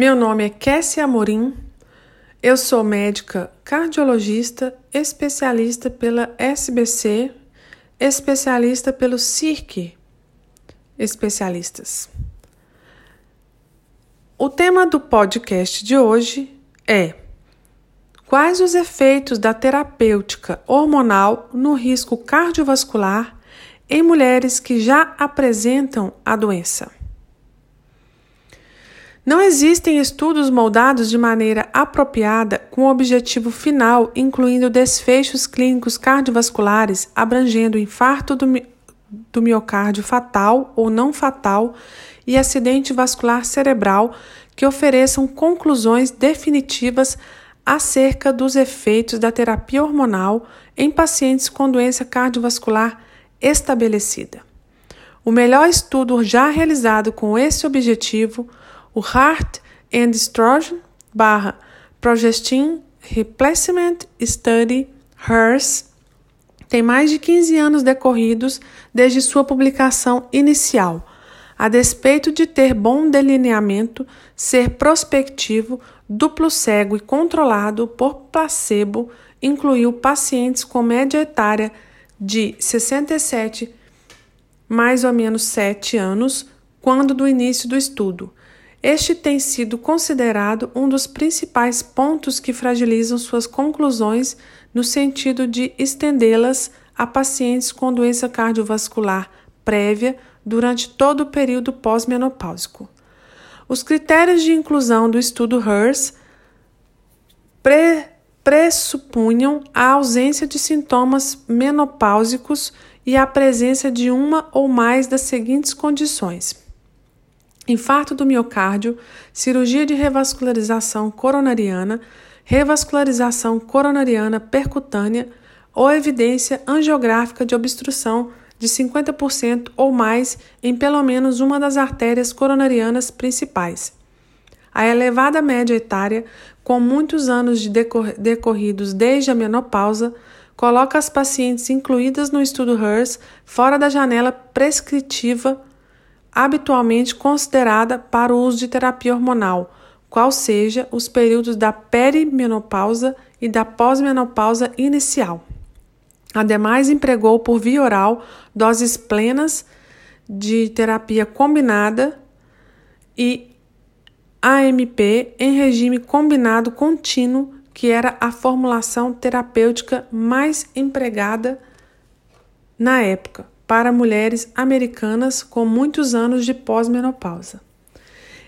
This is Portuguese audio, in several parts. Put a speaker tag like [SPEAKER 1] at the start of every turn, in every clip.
[SPEAKER 1] Meu nome é Kessia Amorim, eu sou médica cardiologista, especialista pela SBC, especialista pelo CIRC, especialistas. O tema do podcast de hoje é Quais os efeitos da terapêutica hormonal no risco cardiovascular em mulheres que já apresentam a doença? Não existem estudos moldados de maneira apropriada com o objetivo final, incluindo desfechos clínicos cardiovasculares abrangendo infarto do, mi do miocárdio fatal ou não fatal e acidente vascular cerebral, que ofereçam conclusões definitivas acerca dos efeitos da terapia hormonal em pacientes com doença cardiovascular estabelecida. O melhor estudo já realizado com esse objetivo o Heart and Estrogen barra Progestin Replacement Study HERS tem mais de 15 anos decorridos desde sua publicação inicial. A despeito de ter bom delineamento, ser prospectivo, duplo cego e controlado por placebo, incluiu pacientes com média etária de 67 mais ou menos 7 anos quando do início do estudo. Este tem sido considerado um dos principais pontos que fragilizam suas conclusões no sentido de estendê-las a pacientes com doença cardiovascular prévia durante todo o período pós-menopáusico. Os critérios de inclusão do estudo HERS pre pressupunham a ausência de sintomas menopáusicos e a presença de uma ou mais das seguintes condições: infarto do miocárdio, cirurgia de revascularização coronariana, revascularização coronariana percutânea ou evidência angiográfica de obstrução de 50% ou mais em pelo menos uma das artérias coronarianas principais. A elevada média etária, com muitos anos de decor decorridos desde a menopausa, coloca as pacientes incluídas no estudo HERS fora da janela prescritiva habitualmente considerada para o uso de terapia hormonal, qual seja os períodos da perimenopausa e da pós-menopausa inicial. Ademais, empregou por via oral doses plenas de terapia combinada e AMP em regime combinado contínuo, que era a formulação terapêutica mais empregada na época para mulheres americanas com muitos anos de pós-menopausa.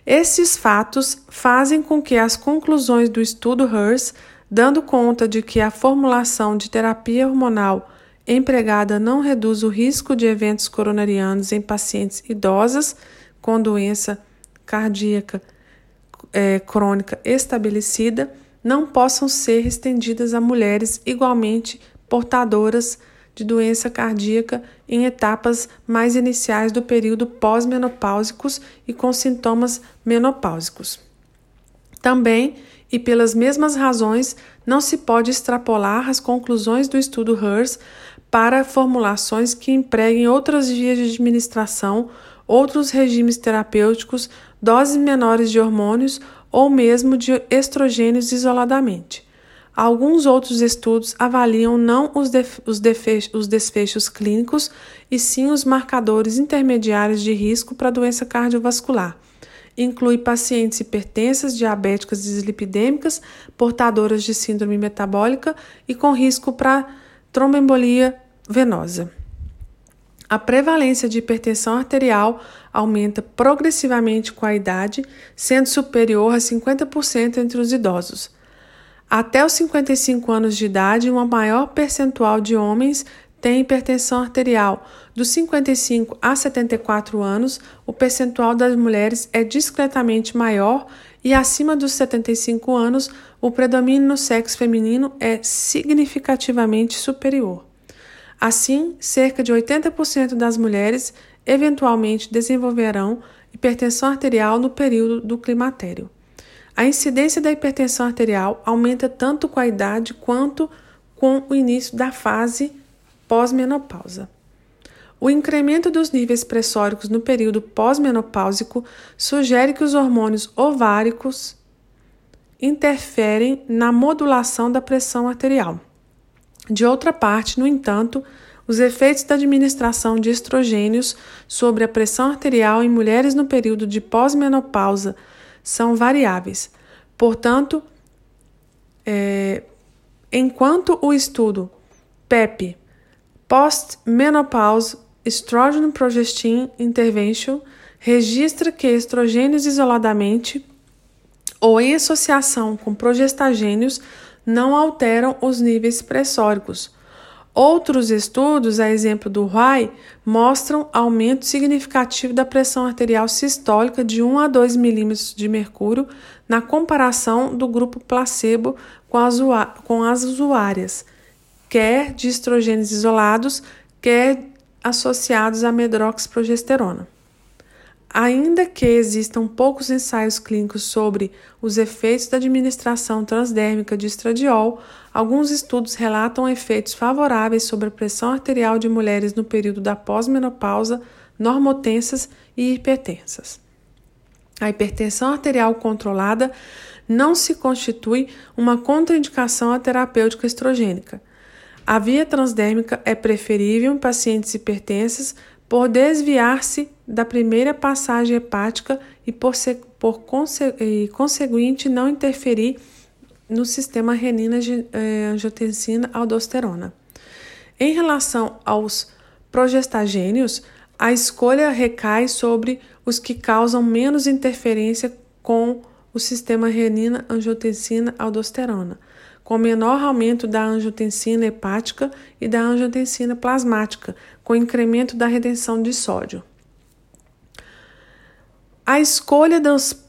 [SPEAKER 1] Esses fatos fazem com que as conclusões do estudo HERS, dando conta de que a formulação de terapia hormonal empregada não reduz o risco de eventos coronarianos em pacientes idosas com doença cardíaca é, crônica estabelecida, não possam ser estendidas a mulheres igualmente portadoras de doença cardíaca em etapas mais iniciais do período pós-menopáusicos e com sintomas menopáusicos. Também, e pelas mesmas razões, não se pode extrapolar as conclusões do estudo HERS para formulações que empreguem outras vias de administração, outros regimes terapêuticos, doses menores de hormônios ou mesmo de estrogênios isoladamente. Alguns outros estudos avaliam não os, os, os desfechos clínicos, e sim os marcadores intermediários de risco para doença cardiovascular. Inclui pacientes hipertensas, diabéticas dislipidêmicas, portadoras de síndrome metabólica e com risco para tromboembolia venosa. A prevalência de hipertensão arterial aumenta progressivamente com a idade, sendo superior a 50% entre os idosos. Até os 55 anos de idade, uma maior percentual de homens tem hipertensão arterial. Dos 55 a 74 anos, o percentual das mulheres é discretamente maior e acima dos 75 anos, o predomínio no sexo feminino é significativamente superior. Assim, cerca de 80% das mulheres eventualmente desenvolverão hipertensão arterial no período do climatério. A incidência da hipertensão arterial aumenta tanto com a idade quanto com o início da fase pós-menopausa. O incremento dos níveis pressóricos no período pós-menopáusico sugere que os hormônios ováricos interferem na modulação da pressão arterial. De outra parte, no entanto, os efeitos da administração de estrogênios sobre a pressão arterial em mulheres no período de pós-menopausa são variáveis. Portanto, é, enquanto o estudo PEP Post-Menopause Estrogen Progestin Intervention registra que estrogênios isoladamente ou em associação com progestagênios não alteram os níveis pressóricos. Outros estudos, a exemplo do RAI, mostram aumento significativo da pressão arterial sistólica de 1 a 2 milímetros de mercúrio na comparação do grupo placebo com as, usuárias, quer de estrogênios isolados, quer associados à medroxprogesterona. Ainda que existam poucos ensaios clínicos sobre os efeitos da administração transdérmica de estradiol, alguns estudos relatam efeitos favoráveis sobre a pressão arterial de mulheres no período da pós-menopausa, normotensas e hipertensas. A hipertensão arterial controlada não se constitui uma contraindicação à terapêutica estrogênica. A via transdérmica é preferível em pacientes hipertensas por desviar-se da primeira passagem hepática e por, por conse, e, conseguinte não interferir no sistema renina-angiotensina-aldosterona. Em relação aos progestagênios, a escolha recai sobre os que causam menos interferência com o sistema renina-angiotensina-aldosterona com menor aumento da angiotensina hepática e da angiotensina plasmática, com incremento da retenção de sódio. A escolha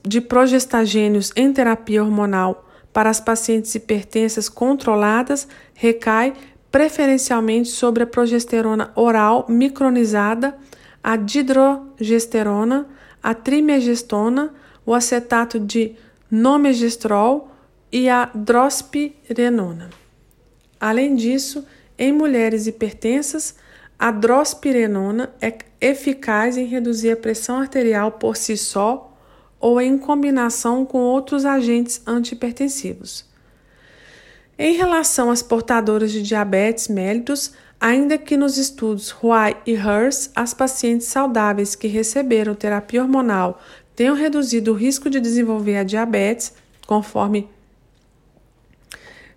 [SPEAKER 1] de progestagênios em terapia hormonal para as pacientes hipertensas controladas recai preferencialmente sobre a progesterona oral micronizada, a didrogesterona, a trimegestona, o acetato de nomegestrol e a drospirenona. Além disso, em mulheres hipertensas, a drospirenona é eficaz em reduzir a pressão arterial por si só ou em combinação com outros agentes antihipertensivos. Em relação às portadoras de diabetes mellitus, ainda que nos estudos Huai e Hers, as pacientes saudáveis que receberam terapia hormonal tenham reduzido o risco de desenvolver a diabetes, conforme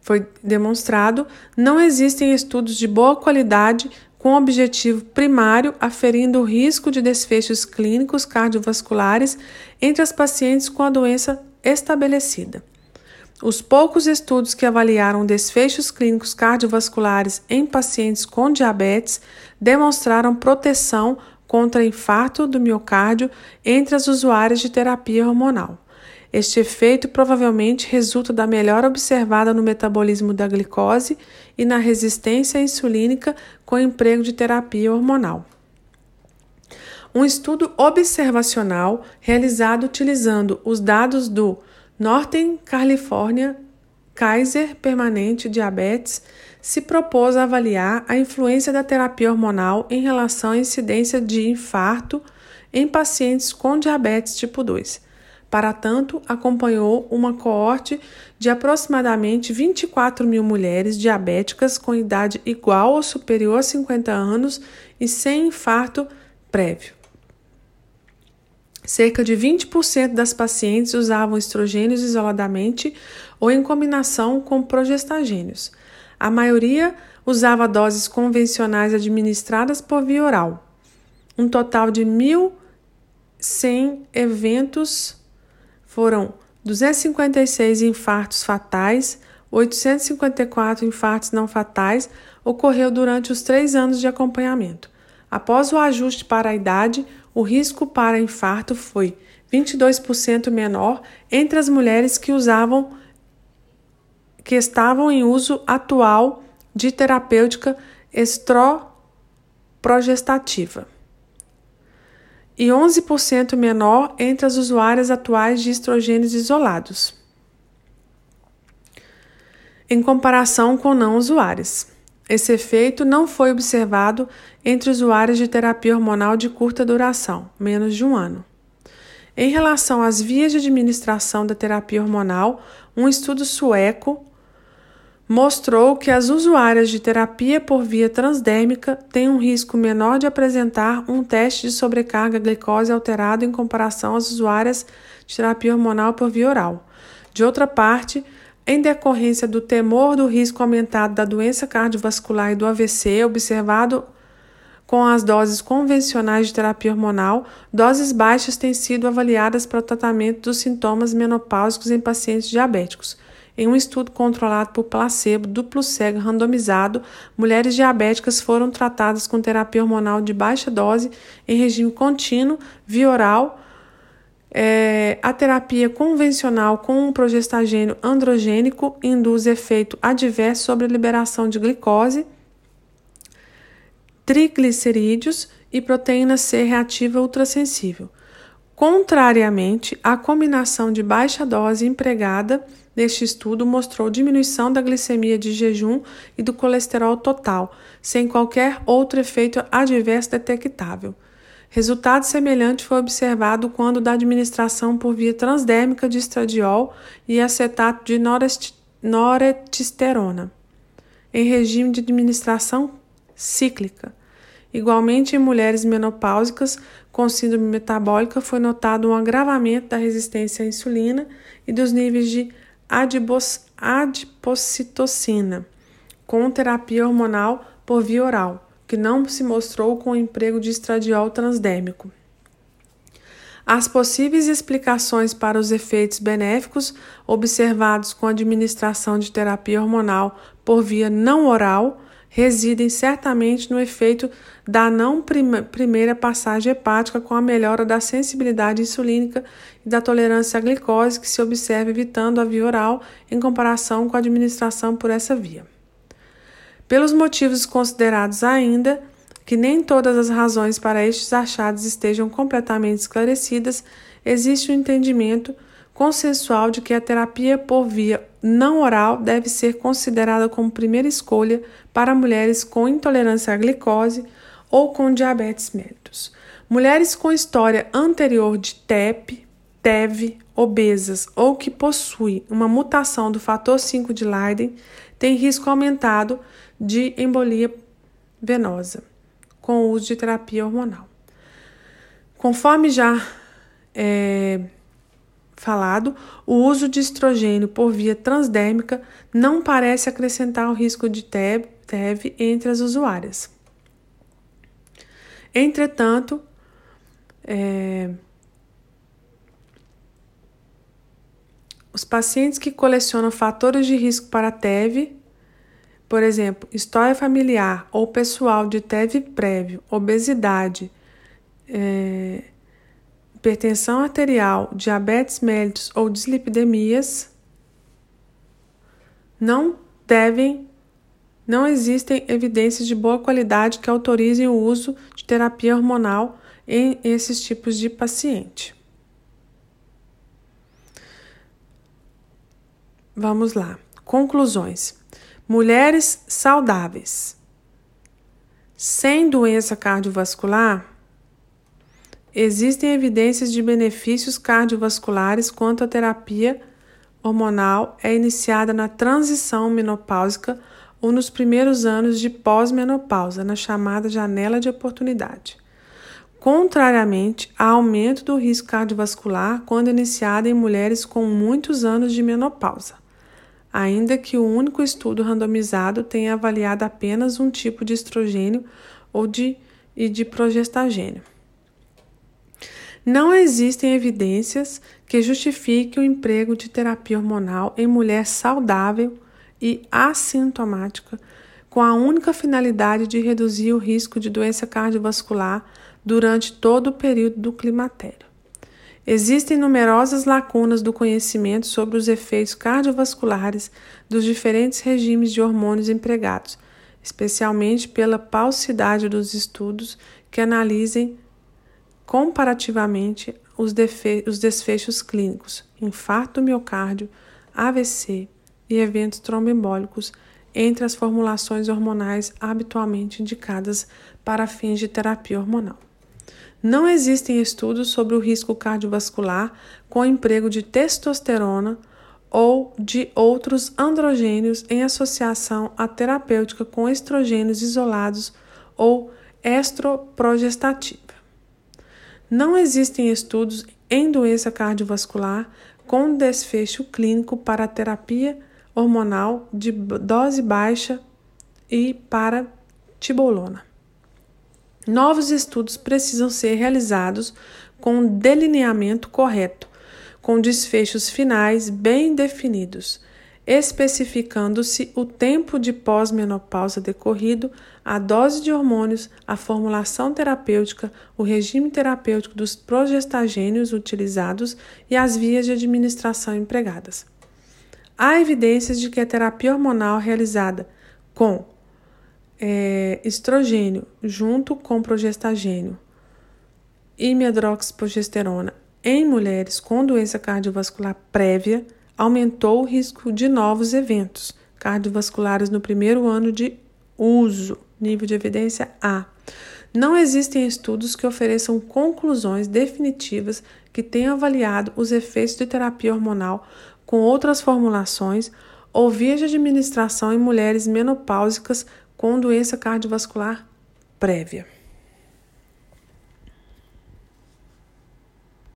[SPEAKER 1] foi demonstrado, não existem estudos de boa qualidade com objetivo primário aferindo o risco de desfechos clínicos cardiovasculares entre as pacientes com a doença estabelecida. Os poucos estudos que avaliaram desfechos clínicos cardiovasculares em pacientes com diabetes demonstraram proteção contra infarto do miocárdio entre as usuárias de terapia hormonal. Este efeito provavelmente resulta da melhora observada no metabolismo da glicose e na resistência insulínica com emprego de terapia hormonal. Um estudo observacional realizado utilizando os dados do Northern California Kaiser Permanente Diabetes se propôs a avaliar a influência da terapia hormonal em relação à incidência de infarto em pacientes com diabetes tipo 2. Para tanto, acompanhou uma coorte de aproximadamente 24 mil mulheres diabéticas com idade igual ou superior a 50 anos e sem infarto prévio. Cerca de 20% das pacientes usavam estrogênios isoladamente ou em combinação com progestagênios. A maioria usava doses convencionais administradas por via oral. Um total de 1.100 eventos foram 256 infartos fatais, 854 infartos não fatais ocorreu durante os três anos de acompanhamento. Após o ajuste para a idade, o risco para infarto foi 22% menor entre as mulheres que usavam que estavam em uso atual de terapêutica estroprogestativa e 11% menor entre as usuárias atuais de estrogênios isolados, em comparação com não usuárias. Esse efeito não foi observado entre usuários de terapia hormonal de curta duração, menos de um ano. Em relação às vias de administração da terapia hormonal, um estudo sueco mostrou que as usuárias de terapia por via transdérmica têm um risco menor de apresentar um teste de sobrecarga glicose alterado em comparação às usuárias de terapia hormonal por via oral. De outra parte, em decorrência do temor do risco aumentado da doença cardiovascular e do AVC observado com as doses convencionais de terapia hormonal, doses baixas têm sido avaliadas para o tratamento dos sintomas menopáusicos em pacientes diabéticos. Em um estudo controlado por placebo, duplo cego randomizado, mulheres diabéticas foram tratadas com terapia hormonal de baixa dose em regime contínuo, via oral. É, a terapia convencional com um progestagênio androgênico induz efeito adverso sobre a liberação de glicose, triglicerídeos e proteína C reativa ultrassensível. Contrariamente, a combinação de baixa dose empregada neste estudo mostrou diminuição da glicemia de jejum e do colesterol total, sem qualquer outro efeito adverso detectável. Resultado semelhante foi observado quando da administração por via transdérmica de estradiol e acetato de noretisterona, em regime de administração cíclica. Igualmente, em mulheres menopáusicas com síndrome metabólica, foi notado um agravamento da resistência à insulina e dos níveis de adipocitocina, com terapia hormonal por via oral, que não se mostrou com o emprego de estradiol transdérmico. As possíveis explicações para os efeitos benéficos observados com a administração de terapia hormonal por via não oral residem certamente no efeito da não prima, primeira passagem hepática com a melhora da sensibilidade insulínica e da tolerância à glicose que se observa evitando a via oral em comparação com a administração por essa via. Pelos motivos considerados ainda, que nem todas as razões para estes achados estejam completamente esclarecidas, existe o um entendimento consensual de que a terapia por via não oral deve ser considerada como primeira escolha para mulheres com intolerância à glicose ou com diabetes mellitus. Mulheres com história anterior de TEP, TEV, obesas ou que possuem uma mutação do fator 5 de Leiden têm risco aumentado de embolia venosa com o uso de terapia hormonal. Conforme já é, falado, o uso de estrogênio por via transdérmica não parece acrescentar o risco de TEV entre as usuárias. Entretanto, é, os pacientes que colecionam fatores de risco para TEV, por exemplo, história familiar ou pessoal de TEV prévio, obesidade, é, hipertensão arterial, diabetes mellitus ou dislipidemias não devem não existem evidências de boa qualidade que autorizem o uso de terapia hormonal em esses tipos de paciente. Vamos lá. Conclusões. Mulheres saudáveis sem doença cardiovascular Existem evidências de benefícios cardiovasculares quanto a terapia hormonal é iniciada na transição menopáusica ou nos primeiros anos de pós-menopausa, na chamada janela de oportunidade. Contrariamente, há aumento do risco cardiovascular quando iniciada em mulheres com muitos anos de menopausa, ainda que o único estudo randomizado tenha avaliado apenas um tipo de estrogênio ou de, e de progestagênio. Não existem evidências que justifiquem o emprego de terapia hormonal em mulher saudável e assintomática, com a única finalidade de reduzir o risco de doença cardiovascular durante todo o período do climatério. Existem numerosas lacunas do conhecimento sobre os efeitos cardiovasculares dos diferentes regimes de hormônios empregados, especialmente pela paucidade dos estudos que analisem comparativamente os, os desfechos clínicos, infarto miocárdio, AVC e eventos tromboembólicos entre as formulações hormonais habitualmente indicadas para fins de terapia hormonal. Não existem estudos sobre o risco cardiovascular com emprego de testosterona ou de outros androgênios em associação à terapêutica com estrogênios isolados ou estroprogestativa. Não existem estudos em doença cardiovascular com desfecho clínico para terapia hormonal de dose baixa e para tibolona. Novos estudos precisam ser realizados com um delineamento correto, com desfechos finais bem definidos, especificando-se o tempo de pós-menopausa decorrido, a dose de hormônios, a formulação terapêutica, o regime terapêutico dos progestagênios utilizados e as vias de administração empregadas. Há evidências de que a terapia hormonal realizada com é, estrogênio junto com progestagênio e medroxiprogesterona em mulheres com doença cardiovascular prévia aumentou o risco de novos eventos cardiovasculares no primeiro ano de uso, nível de evidência A. Não existem estudos que ofereçam conclusões definitivas que tenham avaliado os efeitos de terapia hormonal com outras formulações ou vias de administração em mulheres menopáusicas com doença cardiovascular prévia.